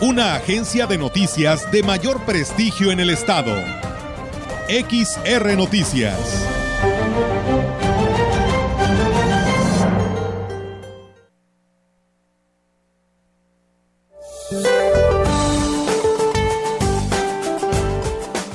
una agencia de noticias de mayor prestigio en el estado. XR Noticias.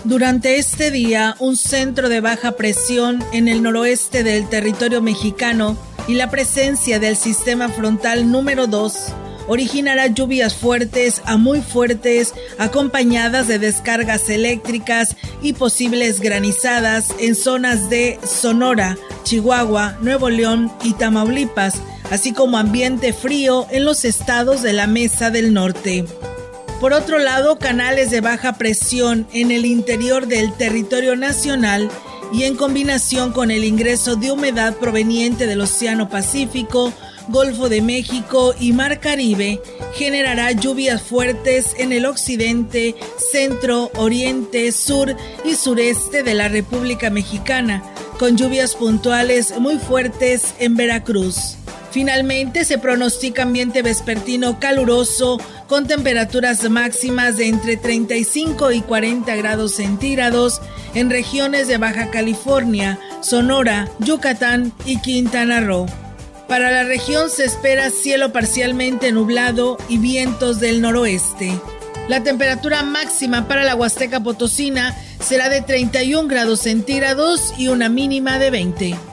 Durante este día, un centro de baja presión en el noroeste del territorio mexicano y la presencia del sistema frontal número 2 originará lluvias fuertes a muy fuertes acompañadas de descargas eléctricas y posibles granizadas en zonas de Sonora, Chihuahua, Nuevo León y Tamaulipas, así como ambiente frío en los estados de la Mesa del Norte. Por otro lado, canales de baja presión en el interior del territorio nacional y en combinación con el ingreso de humedad proveniente del Océano Pacífico Golfo de México y Mar Caribe generará lluvias fuertes en el occidente, centro, oriente, sur y sureste de la República Mexicana, con lluvias puntuales muy fuertes en Veracruz. Finalmente se pronostica ambiente vespertino caluroso con temperaturas máximas de entre 35 y 40 grados centígrados en regiones de Baja California, Sonora, Yucatán y Quintana Roo. Para la región se espera cielo parcialmente nublado y vientos del noroeste. La temperatura máxima para la Huasteca Potosina será de 31 grados centígrados y una mínima de 20.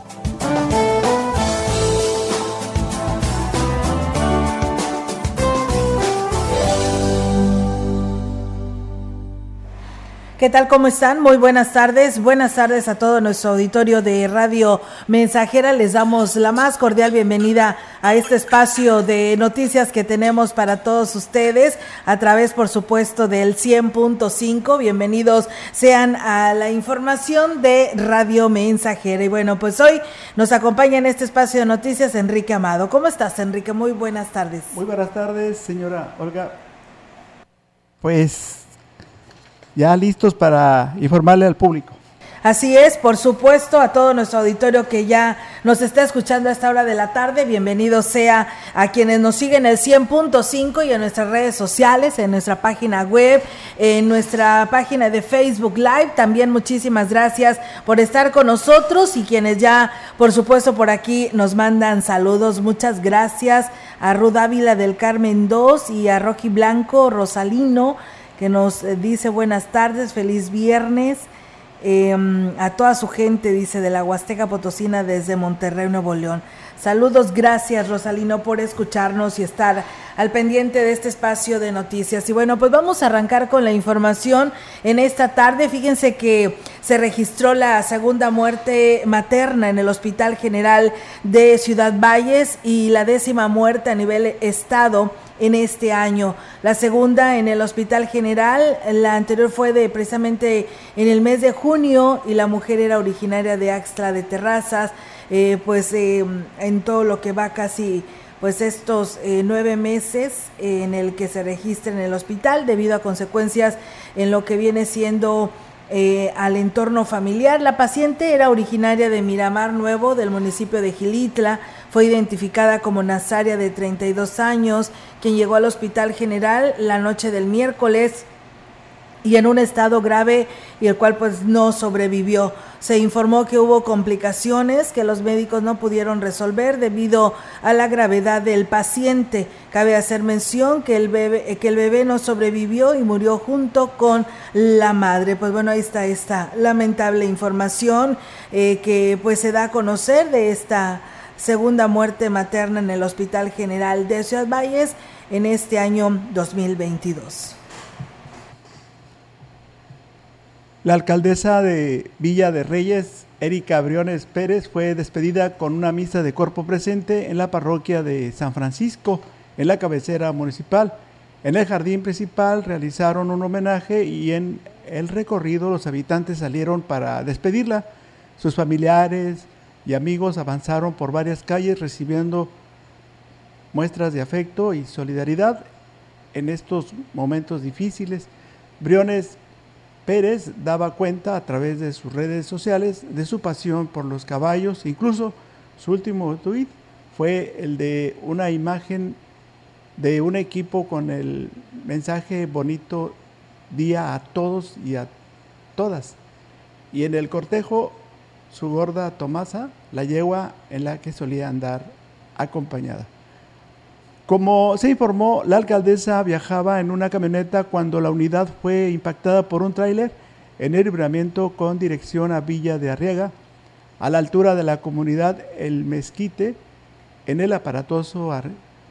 ¿Qué tal? ¿Cómo están? Muy buenas tardes. Buenas tardes a todo nuestro auditorio de Radio Mensajera. Les damos la más cordial bienvenida a este espacio de noticias que tenemos para todos ustedes a través, por supuesto, del 100.5. Bienvenidos sean a la información de Radio Mensajera. Y bueno, pues hoy nos acompaña en este espacio de noticias Enrique Amado. ¿Cómo estás, Enrique? Muy buenas tardes. Muy buenas tardes, señora Olga. Pues ya listos para informarle al público. Así es, por supuesto, a todo nuestro auditorio que ya nos está escuchando a esta hora de la tarde, bienvenido sea a quienes nos siguen en el 100.5 y en nuestras redes sociales, en nuestra página web, en nuestra página de Facebook Live. También muchísimas gracias por estar con nosotros y quienes ya, por supuesto, por aquí nos mandan saludos. Muchas gracias a Ruth Ávila del Carmen 2 y a Rocky Blanco Rosalino que nos eh, dice buenas tardes, feliz viernes. Em, a toda su gente, dice, de la Huasteca Potosina desde Monterrey, Nuevo León. Saludos, gracias Rosalino por escucharnos y estar al pendiente de este espacio de noticias. Y bueno, pues vamos a arrancar con la información en esta tarde. Fíjense que se registró la segunda muerte materna en el Hospital General de Ciudad Valles y la décima muerte a nivel estado en este año. La segunda en el Hospital General, la anterior fue de precisamente en el mes de junio y la mujer era originaria de Axtla de Terrazas, eh, pues eh, en todo lo que va casi pues estos eh, nueve meses en el que se registra en el hospital debido a consecuencias en lo que viene siendo al entorno familiar. La paciente era originaria de Miramar Nuevo, del municipio de Gilitla, fue identificada como Nazaria de 32 años, quien llegó al Hospital General la noche del miércoles y en un estado grave y el cual pues no sobrevivió. Se informó que hubo complicaciones que los médicos no pudieron resolver debido a la gravedad del paciente. Cabe hacer mención que el bebé, que el bebé no sobrevivió y murió junto con la madre. Pues bueno, ahí está esta lamentable información eh, que pues se da a conocer de esta segunda muerte materna en el Hospital General de Ciudad Valles en este año 2022. La alcaldesa de Villa de Reyes, Erika Briones Pérez, fue despedida con una misa de cuerpo presente en la parroquia de San Francisco, en la cabecera municipal. En el jardín principal realizaron un homenaje y en el recorrido los habitantes salieron para despedirla. Sus familiares y amigos avanzaron por varias calles recibiendo muestras de afecto y solidaridad en estos momentos difíciles. Briones Pérez daba cuenta a través de sus redes sociales de su pasión por los caballos, incluso su último tuit fue el de una imagen de un equipo con el mensaje bonito día a todos y a todas. Y en el cortejo su gorda Tomasa, la yegua en la que solía andar acompañada. Como se informó, la alcaldesa viajaba en una camioneta cuando la unidad fue impactada por un tráiler en el libramiento con dirección a Villa de Arriaga, a la altura de la comunidad El Mezquite. En el aparatoso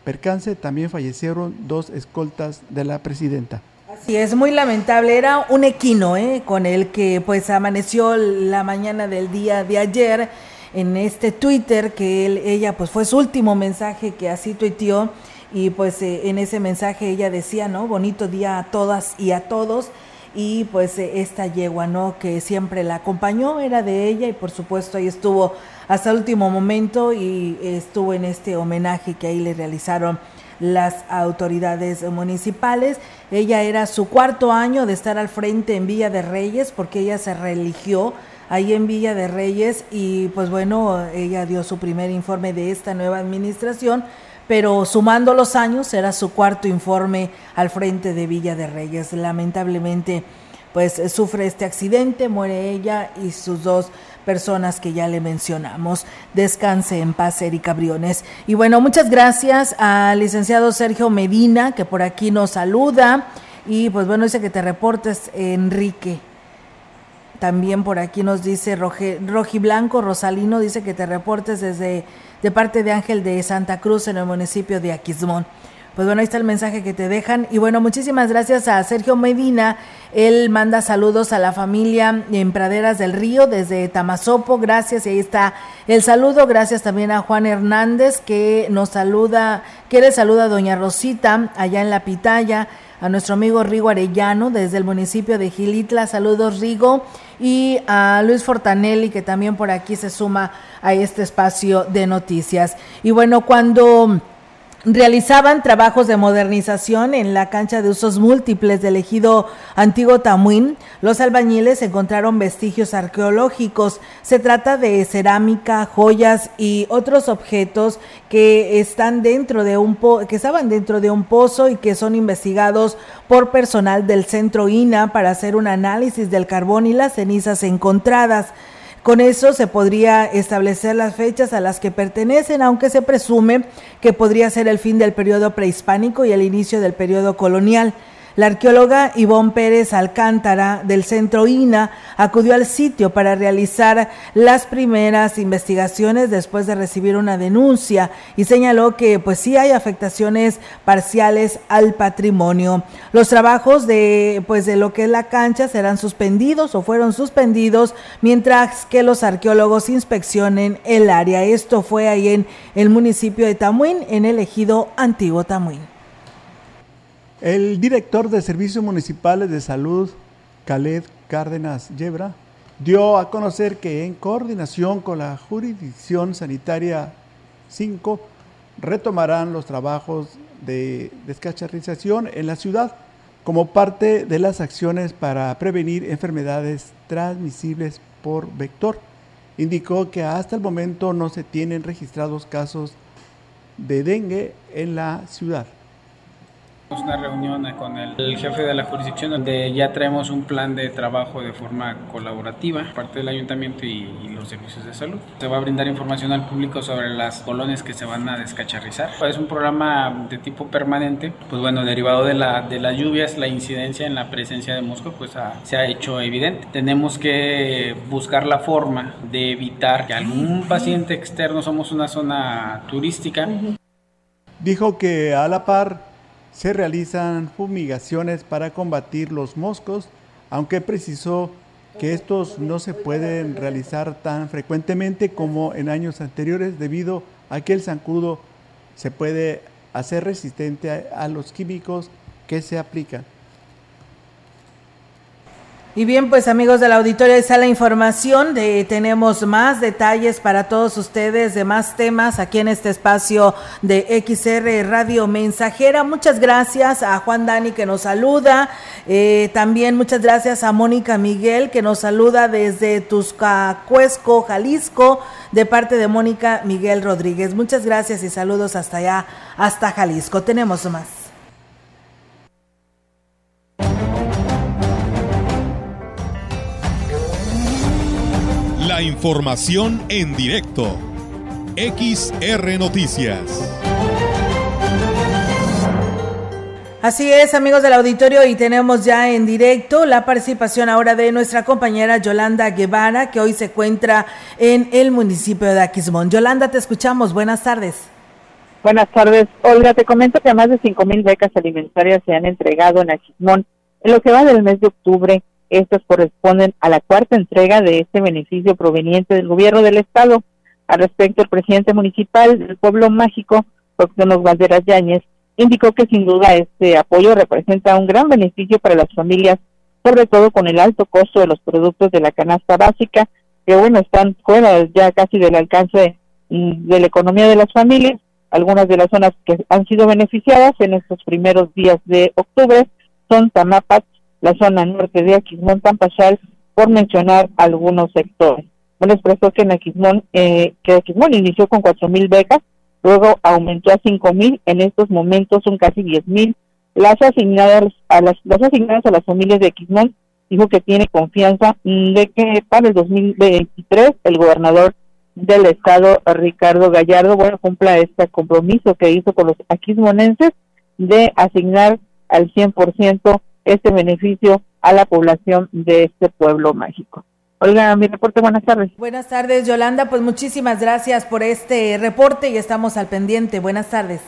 percance también fallecieron dos escoltas de la presidenta. Así es, muy lamentable. Era un equino ¿eh? con el que pues amaneció la mañana del día de ayer en este Twitter que él, ella pues fue su último mensaje que así tuiteó y pues eh, en ese mensaje ella decía, ¿no? Bonito día a todas y a todos y pues eh, esta yegua, ¿no? Que siempre la acompañó, era de ella y por supuesto ahí estuvo hasta el último momento y estuvo en este homenaje que ahí le realizaron las autoridades municipales. Ella era su cuarto año de estar al frente en Villa de Reyes porque ella se religió ahí en Villa de Reyes y pues bueno, ella dio su primer informe de esta nueva administración, pero sumando los años era su cuarto informe al frente de Villa de Reyes. Lamentablemente pues sufre este accidente, muere ella y sus dos personas que ya le mencionamos. Descanse en paz, Erika Briones. Y bueno, muchas gracias al licenciado Sergio Medina, que por aquí nos saluda. Y pues bueno, dice que te reportes, Enrique. También por aquí nos dice Roji Blanco, Rosalino, dice que te reportes desde de parte de Ángel de Santa Cruz en el municipio de Aquismón. Pues bueno, ahí está el mensaje que te dejan. Y bueno, muchísimas gracias a Sergio Medina. Él manda saludos a la familia en Praderas del Río desde Tamazopo. Gracias. Y ahí está el saludo. Gracias también a Juan Hernández que nos saluda, que le saluda a doña Rosita allá en La Pitaya a nuestro amigo Rigo Arellano desde el municipio de Gilitla. Saludos, Rigo. Y a Luis Fortanelli, que también por aquí se suma a este espacio de noticias. Y bueno, cuando realizaban trabajos de modernización en la cancha de usos múltiples del ejido Antiguo Tamuín. Los albañiles encontraron vestigios arqueológicos. Se trata de cerámica, joyas y otros objetos que están dentro de un que estaban dentro de un pozo y que son investigados por personal del centro INA para hacer un análisis del carbón y las cenizas encontradas. Con eso se podría establecer las fechas a las que pertenecen, aunque se presume que podría ser el fin del periodo prehispánico y el inicio del periodo colonial. La arqueóloga Ivonne Pérez Alcántara del Centro INA acudió al sitio para realizar las primeras investigaciones después de recibir una denuncia y señaló que pues sí hay afectaciones parciales al patrimonio. Los trabajos de pues de lo que es la cancha serán suspendidos o fueron suspendidos mientras que los arqueólogos inspeccionen el área. Esto fue ahí en el municipio de Tamuín, en el ejido Antiguo Tamuín. El director de Servicios Municipales de Salud, Khaled Cárdenas Yebra, dio a conocer que en coordinación con la Jurisdicción Sanitaria 5 retomarán los trabajos de descacharrización en la ciudad como parte de las acciones para prevenir enfermedades transmisibles por vector. Indicó que hasta el momento no se tienen registrados casos de dengue en la ciudad una reunión con el, jefe de la jurisdicción donde ya traemos un plan de trabajo de forma colaborativa, parte del ayuntamiento y, los servicios de salud. Se va a brindar información al público sobre las colonias que se van a descacharrizar. Es un programa de tipo permanente, pues bueno, derivado de, la, de las lluvias, la incidencia en la presencia de moscos pues se ha hecho evidente. Tenemos que buscar la forma de evitar que algún paciente externo, somos una zona turística. Dijo que a la par se realizan fumigaciones para combatir los moscos, aunque precisó que estos no se pueden realizar tan frecuentemente como en años anteriores debido a que el zancudo se puede hacer resistente a, los químicos que se aplican. Y bien, pues amigos del auditorio, está la información. De, tenemos más detalles para todos ustedes de más temas aquí en este espacio de XR Radio Mensajera. Muchas gracias a Juan Dani que nos saluda. Eh, también muchas gracias a Mónica Miguel que nos saluda desde Tuscacuesco, Jalisco, de parte de Mónica Miguel Rodríguez. Muchas gracias y saludos hasta allá, hasta Jalisco. Tenemos más. Información en directo. XR Noticias. Así es, amigos del auditorio, y tenemos ya en directo la participación ahora de nuestra compañera Yolanda Guevara, que hoy se encuentra en el municipio de Aquismón. Yolanda, te escuchamos. Buenas tardes. Buenas tardes. Olga, te comento que más de cinco mil becas alimentarias se han entregado en Aquismón en lo que va del mes de octubre estos corresponden a la cuarta entrega de este beneficio proveniente del gobierno del estado. Al respecto, el presidente municipal del pueblo mágico, José Valderas Yáñez, indicó que sin duda este apoyo representa un gran beneficio para las familias, sobre todo con el alto costo de los productos de la canasta básica, que bueno, están fuera ya casi del alcance mm, de la economía de las familias. Algunas de las zonas que han sido beneficiadas en estos primeros días de octubre son Tamapas, la zona norte de Aquismón, Tampachal, por mencionar algunos sectores. Bueno, expresó que en Aquismón, eh, que Aquismón inició con cuatro mil becas, luego aumentó a cinco mil, en estos momentos son casi diez mil. Las asignadas a las, las asignadas a las familias de Aquismón dijo que tiene confianza de que para el 2023 el gobernador del estado, Ricardo Gallardo, bueno, cumpla este compromiso que hizo con los aquismonenses de asignar al 100% este beneficio a la población de este pueblo mágico. Olga, mi reporte, buenas tardes. Buenas tardes, Yolanda, pues muchísimas gracias por este reporte y estamos al pendiente. Buenas tardes.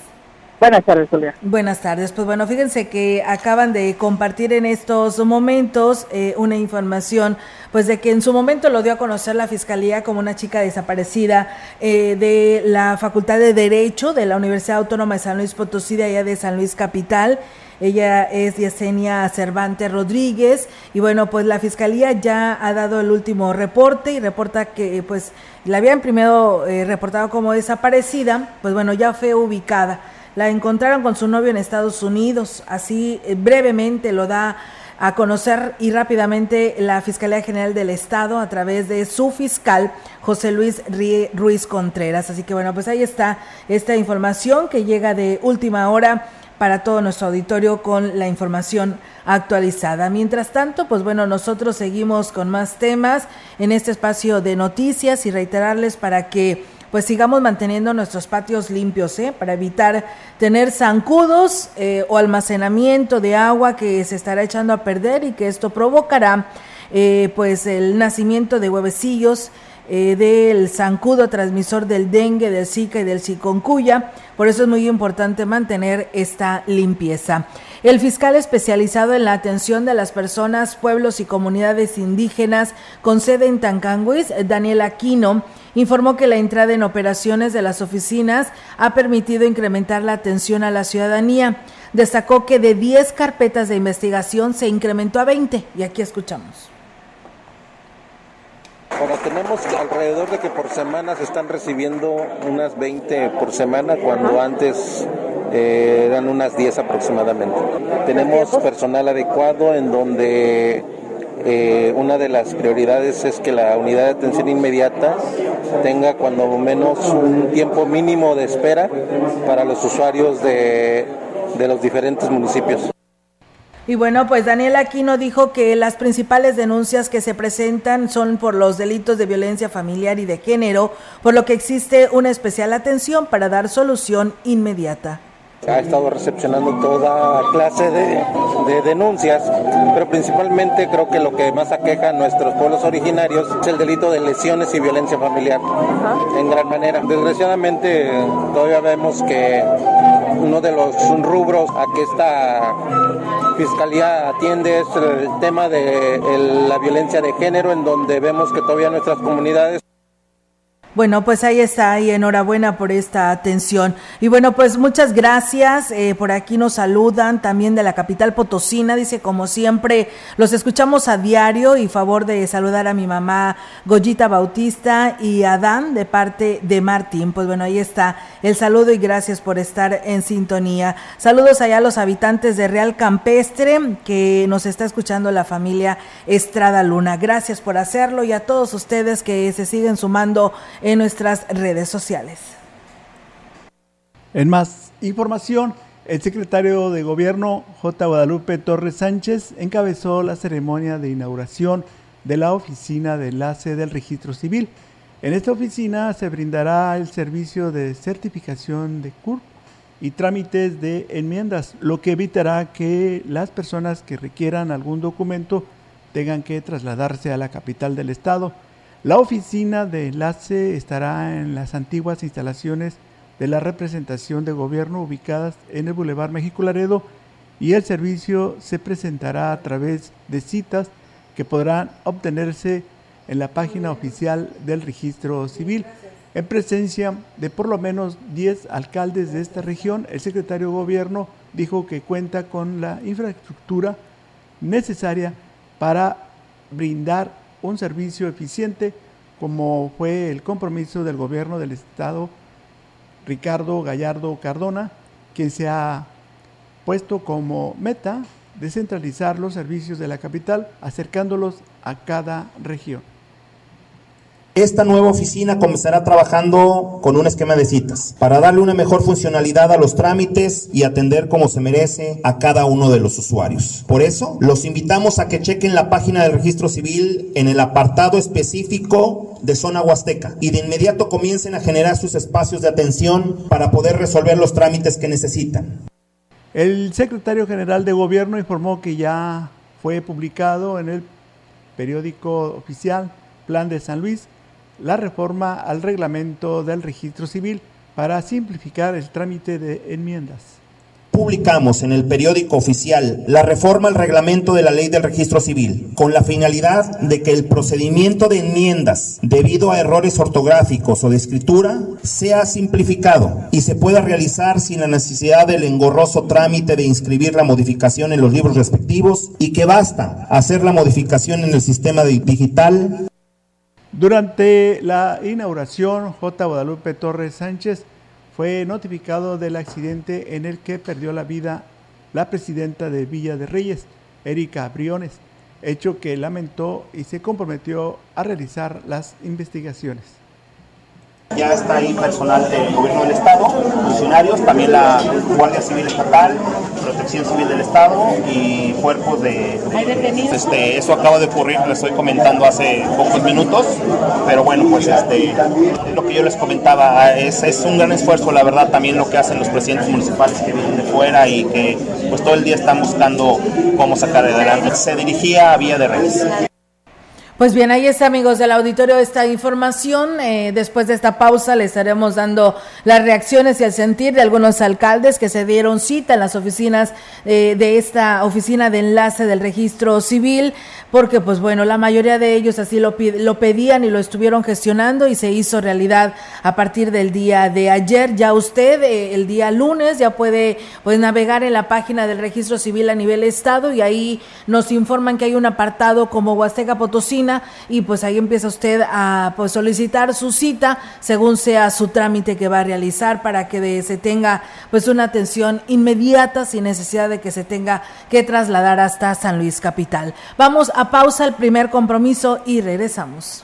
Buenas tardes, Olga. Buenas tardes. Pues bueno, fíjense que acaban de compartir en estos momentos eh, una información, pues de que en su momento lo dio a conocer la Fiscalía como una chica desaparecida eh, de la Facultad de Derecho de la Universidad Autónoma de San Luis Potosí, de allá de San Luis Capital. Ella es Yesenia Cervantes Rodríguez y bueno, pues la fiscalía ya ha dado el último reporte y reporta que pues la habían primero eh, reportado como desaparecida, pues bueno, ya fue ubicada. La encontraron con su novio en Estados Unidos, así eh, brevemente lo da a conocer y rápidamente la Fiscalía General del Estado a través de su fiscal José Luis Ruiz Contreras. Así que bueno, pues ahí está esta información que llega de última hora para todo nuestro auditorio con la información actualizada. Mientras tanto, pues bueno, nosotros seguimos con más temas en este espacio de noticias y reiterarles para que pues sigamos manteniendo nuestros patios limpios, ¿eh? para evitar tener zancudos eh, o almacenamiento de agua que se estará echando a perder y que esto provocará eh, pues el nacimiento de huevecillos eh, del zancudo transmisor del dengue, del zika y del chikungunya. Por eso es muy importante mantener esta limpieza. El fiscal especializado en la atención de las personas, pueblos y comunidades indígenas con sede en Tancanguis, Daniel Aquino, informó que la entrada en operaciones de las oficinas ha permitido incrementar la atención a la ciudadanía. Destacó que de 10 carpetas de investigación se incrementó a 20 y aquí escuchamos. Bueno, tenemos alrededor de que por semana se están recibiendo unas 20 por semana, cuando antes eh, eran unas 10 aproximadamente. Tenemos personal adecuado en donde eh, una de las prioridades es que la unidad de atención inmediata tenga cuando menos un tiempo mínimo de espera para los usuarios de, de los diferentes municipios. Y bueno, pues Daniel Aquino dijo que las principales denuncias que se presentan son por los delitos de violencia familiar y de género, por lo que existe una especial atención para dar solución inmediata ha estado recepcionando toda clase de, denuncias, pero principalmente creo que lo que más aqueja a nuestros pueblos originarios es el delito de lesiones y violencia familiar, en gran manera. Desgraciadamente todavía vemos que uno de los rubros a que esta fiscalía atiende es el tema de la violencia de género, en donde vemos que todavía nuestras comunidades Bueno, pues ahí está, y enhorabuena por esta atención. Y bueno, pues muchas gracias. Eh, por aquí nos saludan también de la capital potosina. Dice, como siempre, los escuchamos a diario y favor de saludar a mi mamá Goyita Bautista y Adán de parte de Martín. Pues bueno, ahí está el saludo y gracias por estar en sintonía. Saludos allá a los habitantes de Real Campestre que nos está escuchando la familia Estrada Luna. Gracias por hacerlo y a todos ustedes que se siguen sumando nuestras redes sociales. En más información, el secretario de Gobierno J. Guadalupe Torres Sánchez encabezó la ceremonia de inauguración de la oficina de enlace del registro civil. En esta oficina se brindará el servicio de certificación de CURP y trámites de enmiendas, lo que evitará que las personas que requieran algún documento tengan que trasladarse a la capital del estado. La oficina de enlace estará en las antiguas instalaciones de la representación de gobierno ubicadas en el Boulevard México Laredo y el servicio se presentará a través de citas que podrán obtenerse en la página oficial del registro civil. En presencia de por lo menos 10 alcaldes de esta región, el secretario de gobierno dijo que cuenta con la infraestructura necesaria para brindar un servicio eficiente como fue el compromiso del gobierno del estado Ricardo Gallardo Cardona, quien se ha puesto como meta descentralizar los servicios de la capital, acercándolos a cada región. Esta nueva oficina comenzará trabajando con un esquema de citas para darle una mejor funcionalidad a los trámites y atender como se merece a cada uno de los usuarios. Por eso, los invitamos a que chequen la página del registro civil en el apartado específico de zona huasteca y de inmediato comiencen a generar sus espacios de atención para poder resolver los trámites que necesitan. El secretario general de gobierno informó que ya fue publicado en el periódico oficial Plan de San Luis la reforma al reglamento del registro civil para simplificar el trámite de enmiendas. Publicamos en el periódico oficial la reforma al reglamento de la ley del registro civil, con la finalidad de que el procedimiento de enmiendas, debido a errores ortográficos o de escritura, sea simplificado y se pueda realizar sin la necesidad del engorroso trámite de inscribir la modificación en los libros respectivos y que basta hacer la modificación en el sistema digital durante la inauguración, J. Guadalupe Torres Sánchez fue notificado del accidente en el que perdió la vida la presidenta de Villa de Reyes, Erika Briones, hecho que lamentó y se comprometió a realizar las investigaciones. Ya está ahí personal del gobierno del estado, funcionarios, también la Guardia Civil Estatal, Protección Civil del Estado y cuerpos de... Este, eso acaba de ocurrir, les estoy comentando hace pocos minutos, pero bueno, pues este, lo que yo les comentaba, es, es un gran esfuerzo, la verdad, también lo que hacen los presidentes municipales que vienen de fuera y que pues todo el día están buscando cómo sacar adelante. Se dirigía a Vía de Reyes. Pues bien, ahí está, amigos del auditorio, esta información. Eh, después de esta pausa le estaremos dando las reacciones y el sentir de algunos alcaldes que se dieron cita en las oficinas eh, de esta oficina de enlace del registro civil, porque pues bueno, la mayoría de ellos así lo, lo pedían y lo estuvieron gestionando y se hizo realidad a partir del día de ayer. Ya usted eh, el día lunes ya puede pues, navegar en la página del registro civil a nivel estado y ahí nos informan que hay un apartado como Huasteca Potosí y pues ahí empieza usted a pues, solicitar su cita según sea su trámite que va a realizar para que se tenga pues una atención inmediata sin necesidad de que se tenga que trasladar hasta San Luis Capital. Vamos a pausa el primer compromiso y regresamos.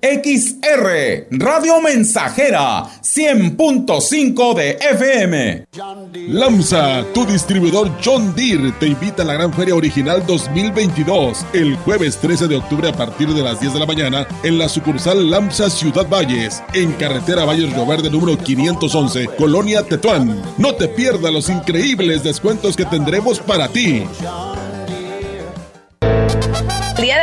XR, Radio Mensajera, 100.5 de FM. Lamsa, tu distribuidor John Deere, te invita a la Gran Feria Original 2022, el jueves 13 de octubre a partir de las 10 de la mañana, en la sucursal Lamsa Ciudad Valles, en carretera Valles Río Verde número 511, Colonia Tetuán. No te pierdas los increíbles descuentos que tendremos para ti.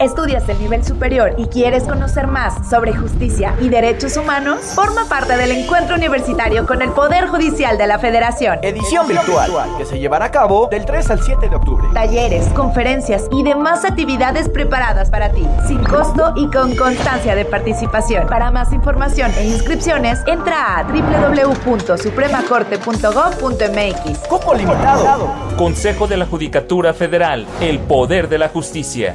¿Estudias el nivel superior y quieres conocer más sobre justicia y derechos humanos? Forma parte del encuentro universitario con el Poder Judicial de la Federación. Edición virtual, que se llevará a cabo del 3 al 7 de octubre. Talleres, conferencias y demás actividades preparadas para ti, sin costo y con constancia de participación. Para más información e inscripciones, entra a www.supremacorte.gov.mx. Cupo limitado. Consejo de la Judicatura Federal, el poder de la justicia.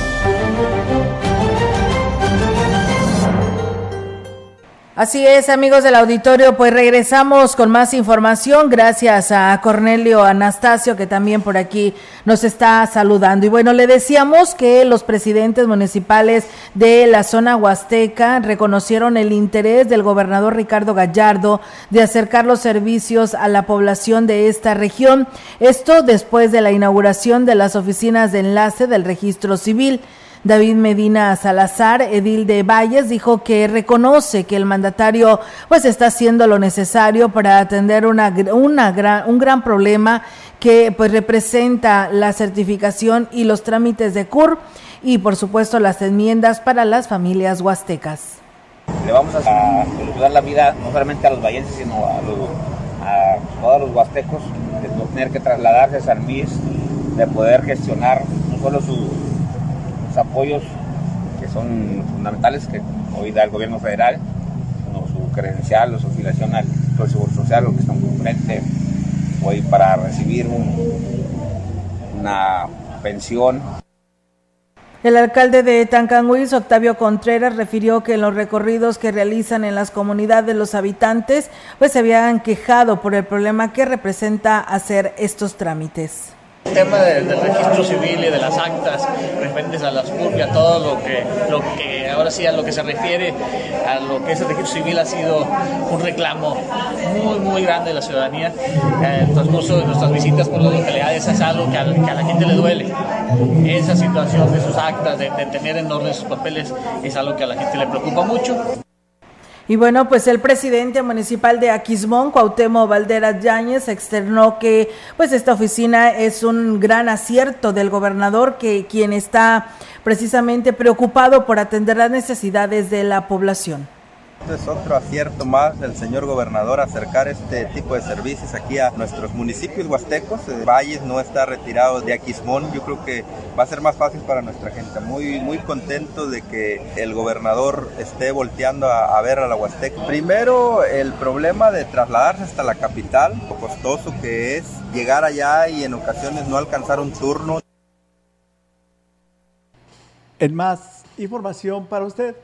Así es, amigos del auditorio, pues regresamos con más información gracias a Cornelio Anastasio que también por aquí nos está saludando. Y bueno, le decíamos que los presidentes municipales de la zona huasteca reconocieron el interés del gobernador Ricardo Gallardo de acercar los servicios a la población de esta región. Esto después de la inauguración de las oficinas de enlace del registro civil. David Medina Salazar, edil de Valles, dijo que reconoce que el mandatario pues está haciendo lo necesario para atender una, una gran, un gran problema que pues representa la certificación y los trámites de CUR y por supuesto las enmiendas para las familias huastecas. Le vamos a solucionar la vida no solamente a los vallenses, sino a, todos los huastecos de no tener que trasladarse a San Luis, de poder gestionar no solo su apoyos que son fundamentales que hoy da el gobierno federal, como su credencial o su afiliación al, Seguro Social, lo que están frente hoy para recibir un, una pensión. El alcalde de Tancanguis, Octavio Contreras, refirió que en los recorridos que realizan en las comunidades los habitantes, pues se habían quejado por el problema que representa hacer estos trámites. El tema del, registro civil y de las actas referentes a las CURP y a todo lo que, lo que ahora sí a lo que se refiere a lo que es el registro civil ha sido un reclamo muy muy grande de la ciudadanía. El transcurso de nuestras visitas por las localidades es algo que a, que a la gente le duele. Esa situación de sus actas, de, de tener en orden sus papeles, es algo que a la gente le preocupa mucho. Y bueno, pues el presidente municipal de Aquismón, Cuauhtémoc Valderas Yáñez, externó que pues esta oficina es un gran acierto del gobernador, que quien está precisamente preocupado por atender las necesidades de la población. Este es otro acierto más del señor gobernador acercar este tipo de servicios aquí a nuestros municipios huastecos. Valles no está retirado de Aquismón. Yo creo que va a ser más fácil para nuestra gente. Muy, muy contento de que el gobernador esté volteando a, a ver a la Huasteca. Primero, el problema de trasladarse hasta la capital, lo costoso que es llegar allá y en ocasiones no alcanzar un turno. En más información para usted.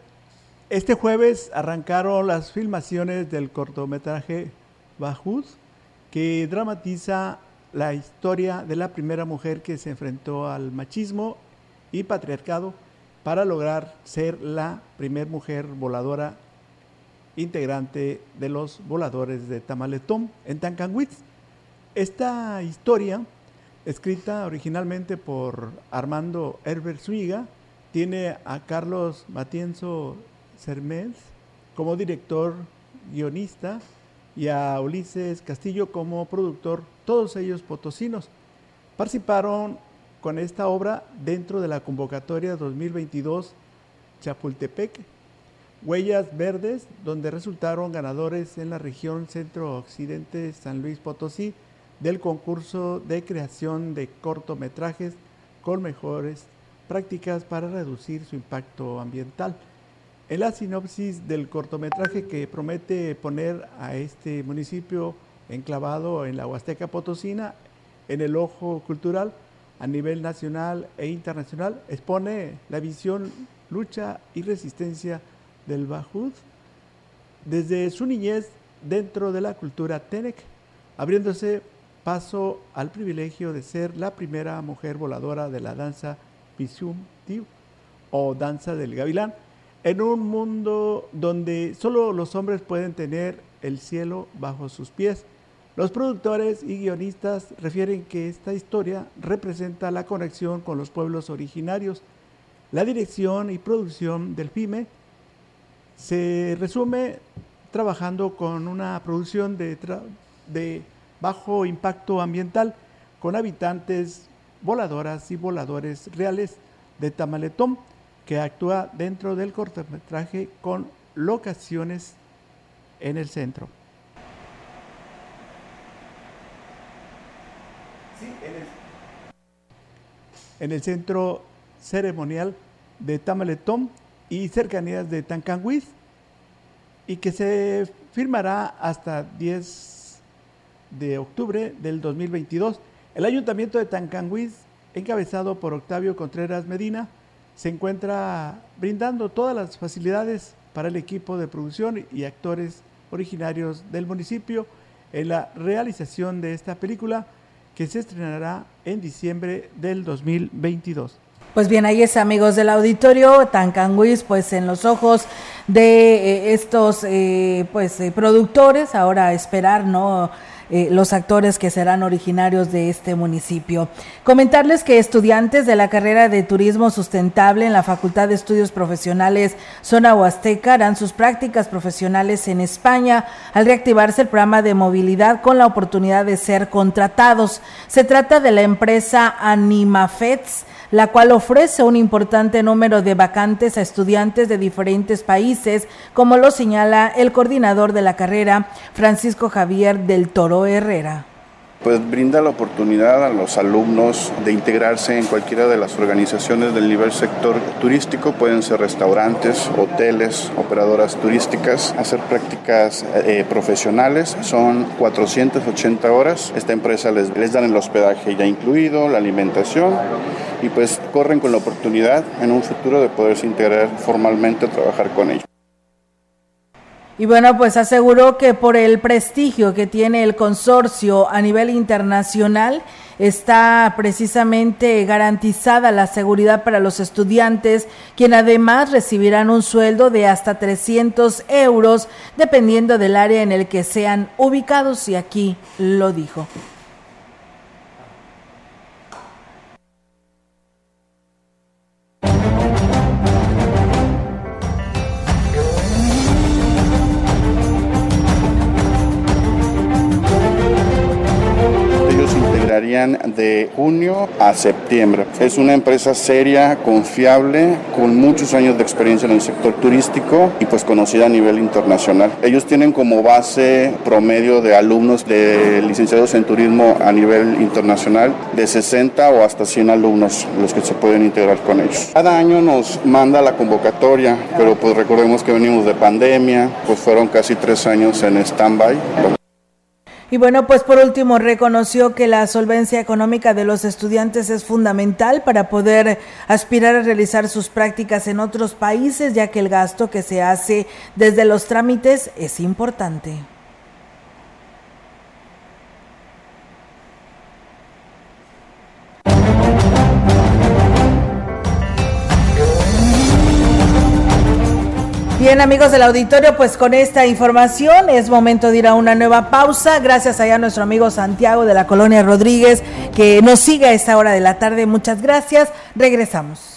Este jueves arrancaron las filmaciones del cortometraje Bajuz, que dramatiza la historia de la primera mujer que se enfrentó al machismo y patriarcado para lograr ser la primera mujer voladora integrante de los voladores de Tamaletón en Tancanwitz. Esta historia, escrita originalmente por Armando Herbert Zúñiga, tiene a Carlos Matienzo Cermez como director, guionista y a Ulises Castillo como productor, todos ellos potosinos. participaron con esta obra dentro de la convocatoria 2022 Chapultepec, Huellas Verdes, donde resultaron ganadores en la región centro-occidente San Luis Potosí del concurso de creación de cortometrajes con mejores prácticas para reducir su impacto ambiental. En la sinopsis del cortometraje que promete poner a este municipio enclavado en la Huasteca Potosina en el ojo cultural a nivel nacional e internacional, expone la visión, lucha y resistencia del Bajud desde su niñez dentro de la cultura Tenec, abriéndose paso al privilegio de ser la primera mujer voladora de la danza Pisum Tiu o danza del gavilán, en un mundo donde solo los hombres pueden tener el cielo bajo sus pies. Los productores y guionistas refieren que esta historia representa la conexión con los pueblos originarios. La dirección y producción del FIME se resume trabajando con una producción de, de bajo impacto ambiental con habitantes voladoras y voladores reales de Tamaletón que actúa dentro del cortometraje con locaciones en el centro. en el centro ceremonial de Tamaletón y cercanías de Tancanguis y que se firmará hasta 10 de octubre del 2022. El ayuntamiento de Tancanguis, encabezado por Octavio Contreras Medina, se encuentra brindando todas las facilidades para el equipo de producción y actores originarios del municipio en la realización de esta película que se estrenará en diciembre del 2022. Pues bien, ahí es amigos del auditorio, Tancanguis, pues en los ojos de eh, estos eh, pues eh, productores, ahora esperar, ¿no? Eh, los actores que serán originarios de este municipio. Comentarles que estudiantes de la carrera de Turismo Sustentable en la Facultad de Estudios Profesionales Zona Huasteca harán sus prácticas profesionales en España al reactivarse el programa de movilidad con la oportunidad de ser contratados. Se trata de la empresa Animafets la cual ofrece un importante número de vacantes a estudiantes de diferentes países, como lo señala el coordinador de la carrera, Francisco Javier del Toro Herrera pues brinda la oportunidad a los alumnos de integrarse en cualquiera de las organizaciones del nivel sector turístico, pueden ser restaurantes, hoteles, operadoras turísticas, hacer prácticas eh, profesionales, son 480 horas, esta empresa les, les dan el hospedaje ya incluido, la alimentación y pues corren con la oportunidad en un futuro de poderse integrar formalmente a trabajar con ellos. Y bueno, pues aseguró que por el prestigio que tiene el consorcio a nivel internacional, está precisamente garantizada la seguridad para los estudiantes, quien además recibirán un sueldo de hasta 300 euros, dependiendo del área en el que sean ubicados, y aquí lo dijo. De junio a septiembre. Es una empresa seria, confiable, con muchos años de experiencia en el sector turístico y pues conocida a nivel internacional. Ellos tienen como base promedio de alumnos de licenciados en turismo a nivel internacional de 60 o hasta 100 alumnos los que se pueden integrar con ellos. Cada año nos manda la convocatoria, pero pues recordemos que venimos de pandemia, pues fueron casi tres años en stand-by, y bueno, pues por último reconoció que la solvencia económica de los estudiantes es fundamental para poder aspirar a realizar sus prácticas en otros países, ya que el gasto que se hace desde los trámites es importante. Bien, amigos del auditorio, pues con esta información es momento de ir a una nueva pausa. Gracias allá a nuestro amigo Santiago de la Colonia Rodríguez que nos sigue a esta hora de la tarde. Muchas gracias. Regresamos.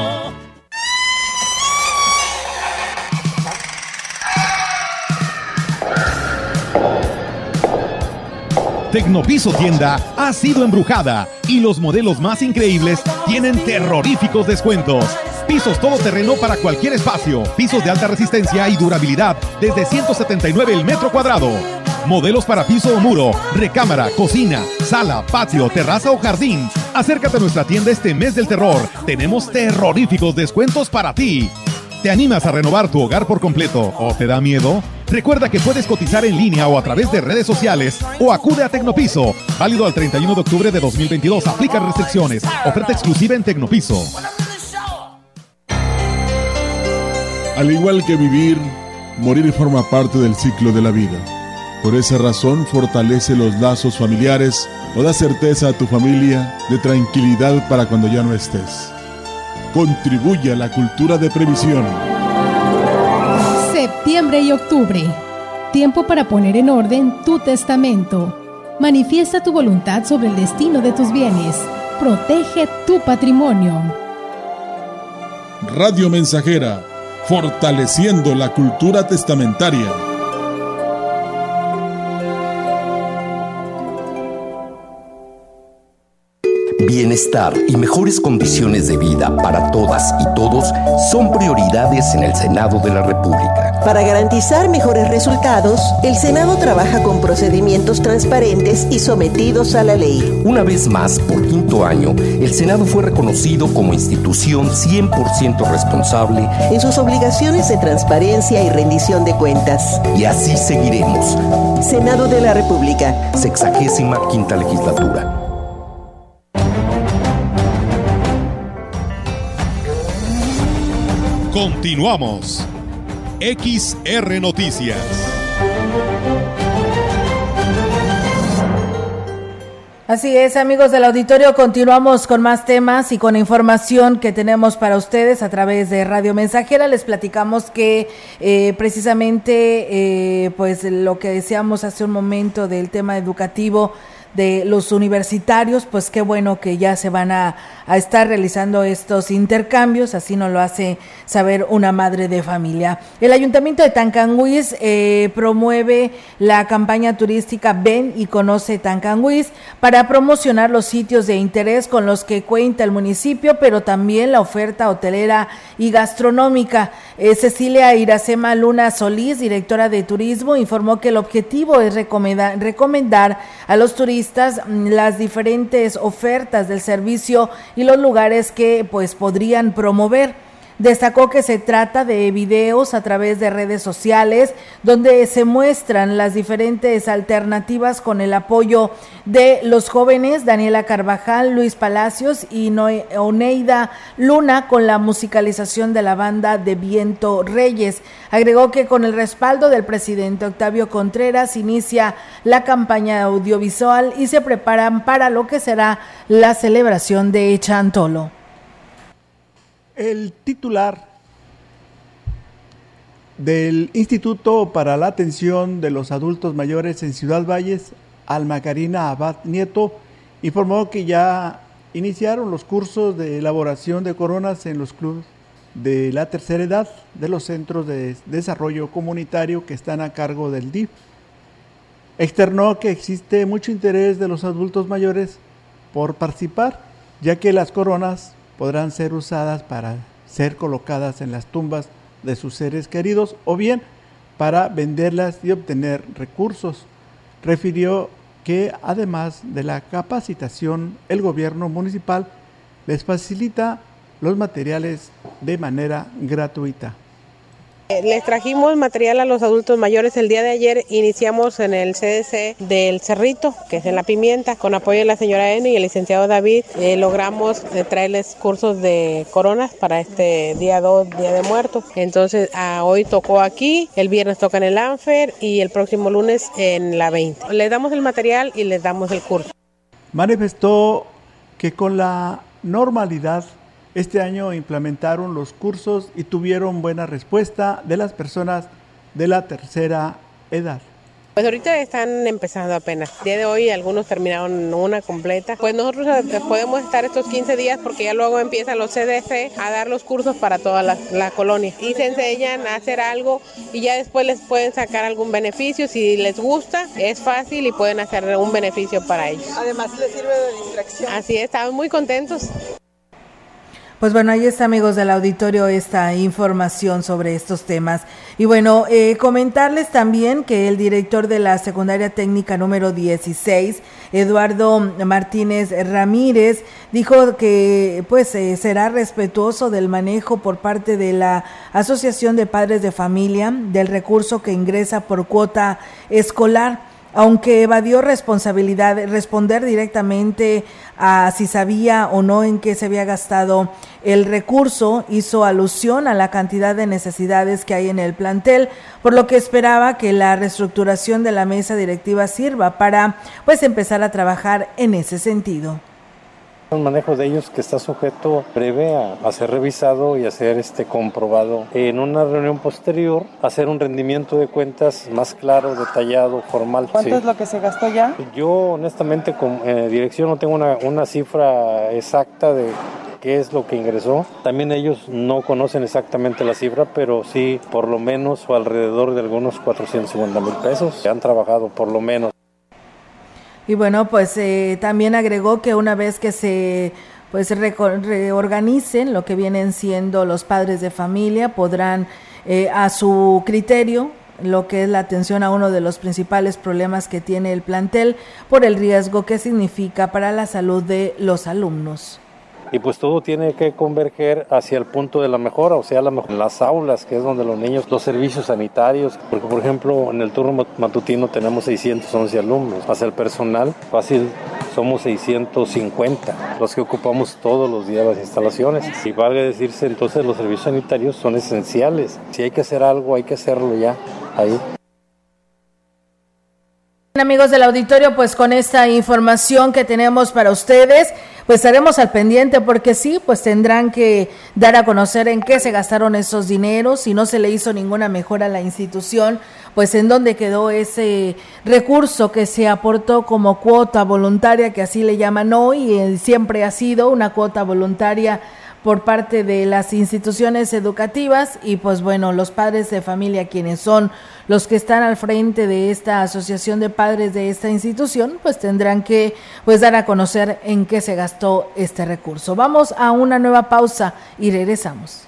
Tecnopiso Tienda ha sido embrujada y los modelos más increíbles tienen terroríficos descuentos. Pisos todoterreno para cualquier espacio. Pisos de alta resistencia y durabilidad desde 179 el metro cuadrado. Modelos para piso o muro, recámara, cocina, sala, patio, terraza o jardín. Acércate a nuestra tienda este mes del terror. Tenemos terroríficos descuentos para ti. ¿Te animas a renovar tu hogar por completo o te da miedo? Recuerda que puedes cotizar en línea o a través de redes sociales o acude a Tecnopiso. Válido al 31 de octubre de 2022. Aplica restricciones. Oferta exclusiva en Tecnopiso. Al igual que vivir, morir forma parte del ciclo de la vida. Por esa razón fortalece los lazos familiares o da certeza a tu familia de tranquilidad para cuando ya no estés. Contribuye a la cultura de previsión. Septiembre y octubre. Tiempo para poner en orden tu testamento. Manifiesta tu voluntad sobre el destino de tus bienes. Protege tu patrimonio. Radio Mensajera, fortaleciendo la cultura testamentaria. Bienestar y mejores condiciones de vida para todas y todos son prioridades en el Senado de la República. Para garantizar mejores resultados, el Senado trabaja con procedimientos transparentes y sometidos a la ley. Una vez más, por quinto año, el Senado fue reconocido como institución 100% responsable en sus obligaciones de transparencia y rendición de cuentas. Y así seguiremos. Senado de la República. Sexagésima quinta legislatura. Continuamos. XR Noticias. Así es, amigos del auditorio, continuamos con más temas y con información que tenemos para ustedes a través de Radio Mensajera. Les platicamos que eh, precisamente, eh, pues lo que decíamos hace un momento del tema educativo de los universitarios, pues qué bueno que ya se van a, a, estar realizando estos intercambios, así nos lo hace saber una madre de familia. El Ayuntamiento de Tancanguis eh, promueve la campaña turística Ven y Conoce Tancanguis para promocionar los sitios de interés con los que cuenta el municipio, pero también la oferta hotelera y gastronómica. Eh, Cecilia Iracema Luna Solís, directora de turismo, informó que el objetivo es recomendar, recomendar a los turistas las diferentes ofertas del servicio y los lugares que pues podrían promover. Destacó que se trata de videos a través de redes sociales donde se muestran las diferentes alternativas con el apoyo de los jóvenes Daniela Carvajal, Luis Palacios y Oneida Luna con la musicalización de la banda de Viento Reyes. Agregó que con el respaldo del presidente Octavio Contreras inicia la campaña audiovisual y se preparan para lo que será la celebración de Chantolo. El titular del Instituto para la Atención de los Adultos Mayores en Ciudad Valles, Alma Karina Abad Nieto, informó que ya iniciaron los cursos de elaboración de coronas en los clubes de la tercera edad de los centros de desarrollo comunitario que están a cargo del DIF. Externó que existe mucho interés de los adultos mayores por participar, ya que las coronas podrán ser usadas para ser colocadas en las tumbas de sus seres queridos o bien para venderlas y obtener recursos. Refirió que además de la capacitación, el gobierno municipal les facilita los materiales de manera gratuita. Les trajimos material a los adultos mayores. El día de ayer iniciamos en el CDC del Cerrito, que es en la pimienta, con apoyo de la señora N y el licenciado David. Eh, logramos eh, traerles cursos de coronas para este día 2, Día de Muertos. Entonces, ah, hoy tocó aquí, el viernes toca en el ANFER y el próximo lunes en la 20. Les damos el material y les damos el curso. Manifestó que con la normalidad este año implementaron los cursos y tuvieron buena respuesta de las personas de la tercera edad. Pues ahorita están empezando apenas. El día de hoy algunos terminaron una completa. Pues nosotros eh, podemos estar estos 15 días porque ya luego empiezan los CDC a dar los cursos para toda la, la, colonia. Y se enseñan a hacer algo y ya después les pueden sacar algún beneficio. Si les gusta, es fácil y pueden hacer un beneficio para ellos. Además les sirve de distracción. Así es, estamos muy contentos. Pues bueno, ahí está, amigos del auditorio, esta información sobre estos temas. Y bueno, eh, comentarles también que el director de la secundaria técnica número 16, Eduardo Martínez Ramírez, dijo que pues eh, será respetuoso del manejo por parte de la Asociación de Padres de Familia del recurso que ingresa por cuota escolar aunque evadió responsabilidad, responder directamente a si sabía o no en qué se había gastado el recurso, hizo alusión a la cantidad de necesidades que hay en el plantel, por lo que esperaba que la reestructuración de la mesa directiva sirva para pues empezar a trabajar en ese sentido un manejo de ellos que está sujeto breve a, ser revisado y a ser este, comprobado en una reunión posterior, hacer un rendimiento de cuentas más claro, detallado, formal. ¿Cuánto es lo que se gastó ya? Yo honestamente con eh, dirección no tengo una, una cifra exacta de qué es lo que ingresó. También ellos no conocen exactamente la cifra, pero sí por lo menos o alrededor de algunos 450 mil pesos. Han trabajado por lo menos. Y bueno, pues eh, también agregó que una vez que se pues reorganicen lo que vienen siendo los padres de familia, podrán eh, a su criterio lo que es la atención a uno de los principales problemas que tiene el plantel por el riesgo que significa para la salud de los alumnos y pues todo tiene que converger hacia el punto de la mejora, o sea, la las aulas, que es donde los niños, los servicios sanitarios, porque por ejemplo en el turno matutino tenemos 611 alumnos, hacia el personal fácil somos 650 los que ocupamos todos los días las instalaciones. Y valga decirse entonces los servicios sanitarios son esenciales, si hay que hacer algo hay que hacerlo ya ahí. Amigos del auditorio, pues con esta información que tenemos para ustedes, pues estaremos al pendiente porque sí, pues tendrán que dar a conocer en qué se gastaron esos dineros, si no se le hizo ninguna mejora a la institución, pues en dónde quedó ese recurso que se aportó como cuota voluntaria, que así le llaman hoy, y siempre ha sido una cuota voluntaria por parte de las instituciones educativas y pues bueno, los padres de familia quienes son los que están al frente de esta asociación de padres de esta institución, pues tendrán que pues dar a conocer en qué se gastó este recurso. Vamos a una nueva pausa y regresamos.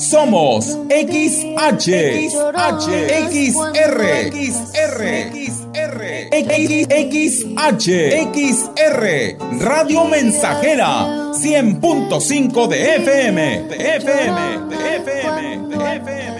somos XH, XH, XR, XR, XR, XR, Radio Mensajera, 100.5 de FM, de FM, de FM, de FM,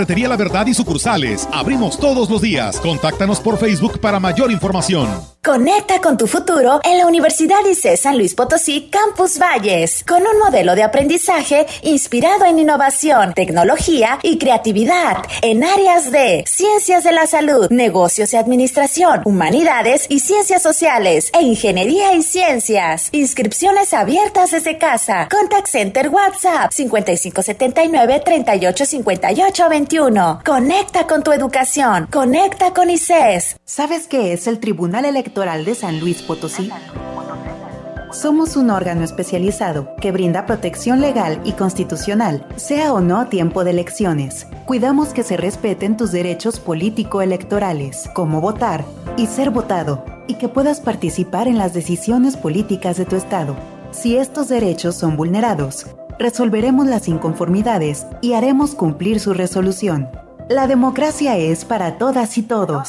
Ferretería La Verdad y sucursales. Abrimos todos los días. Contáctanos por Facebook para mayor información. Conecta con tu futuro en la Universidad ICE San Luis Potosí Campus Valles, con un modelo de aprendizaje inspirado en innovación, tecnología y creatividad en áreas de ciencias de la salud, negocios y administración, humanidades y ciencias sociales e ingeniería y ciencias. Inscripciones abiertas desde casa. Contact Center WhatsApp 5579 385821. Conecta con tu educación. Conecta con ICES. ¿Sabes qué es el Tribunal Electoral de San Luis Potosí? Somos un órgano especializado que brinda protección legal y constitucional, sea o no tiempo de elecciones. Cuidamos que se respeten tus derechos político-electorales, como votar y ser votado, y que puedas participar en las decisiones políticas de tu Estado. Si estos derechos son vulnerados, resolveremos las inconformidades y haremos cumplir su resolución. La democracia es para todas y todos.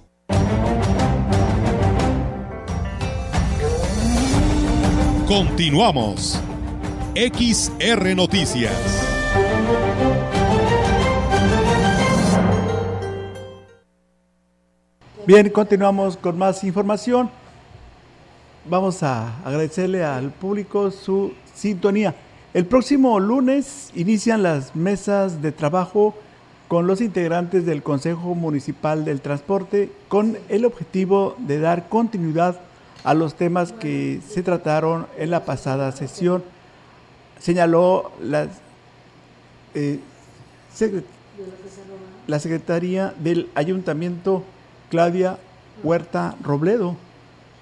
Continuamos. XR Noticias. Bien, continuamos con más información. Vamos a agradecerle al público su sintonía. El próximo lunes inician las mesas de trabajo con los integrantes del Consejo Municipal del Transporte con el objetivo de dar continuidad a los temas que se trataron en la pasada sesión. Señaló la, eh, la Secretaría del Ayuntamiento, Claudia Huerta Robledo.